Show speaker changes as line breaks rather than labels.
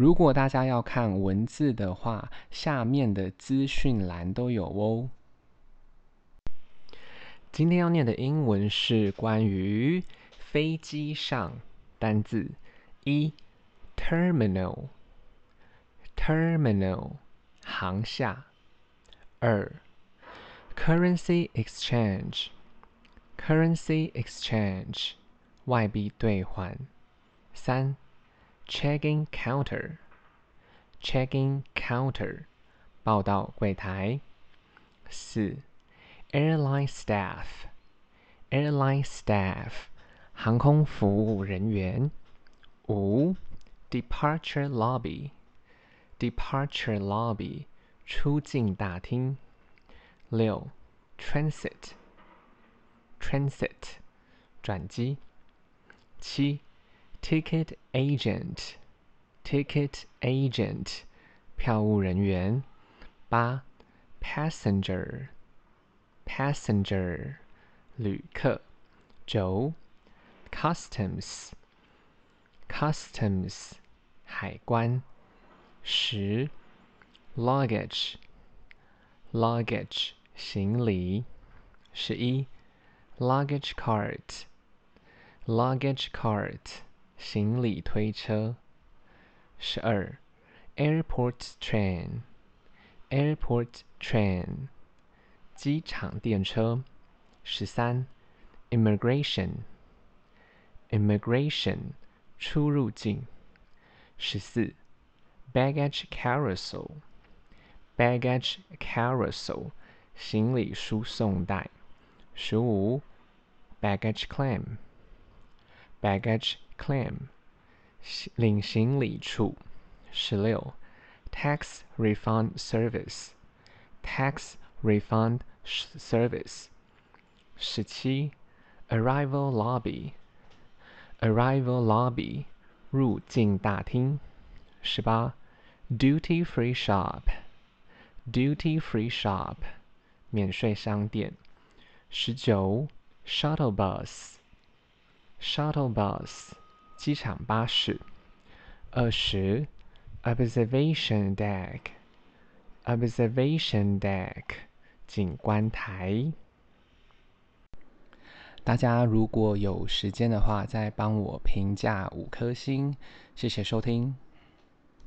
如果大家要看文字的话，下面的资讯栏都有哦。今天要念的英文是关于飞机上单字：一，terminal，terminal，航下二，currency exchange，currency exchange，外币兑换；三。Check-in check counter，报到柜台。四，airline staff，airline staff，航空服务人员。五，departure lobby，departure lobby，出境大厅。六，transit，transit，转机。七。ticket agent, ticket passenger, customs, agent，票务人员。八，passenger, shi luggage cart, luggage cart 行李推车，十二，Airport Train，Airport Train，机场电车，十三，Immigration，Immigration，出入境，十四，Baggage Carousel，Baggage Carousel，行李输送带，十五，Baggage Claim，Baggage claim 领行李处。十六，tax refund service tax refund service。十七，arrival lobby arrival lobby duty free shop duty free shop shuttle bus shuttle bus。机场巴士，二十，observation deck，observation deck，景观台。大家如果有时间的话，再帮我评价五颗星，谢谢收听。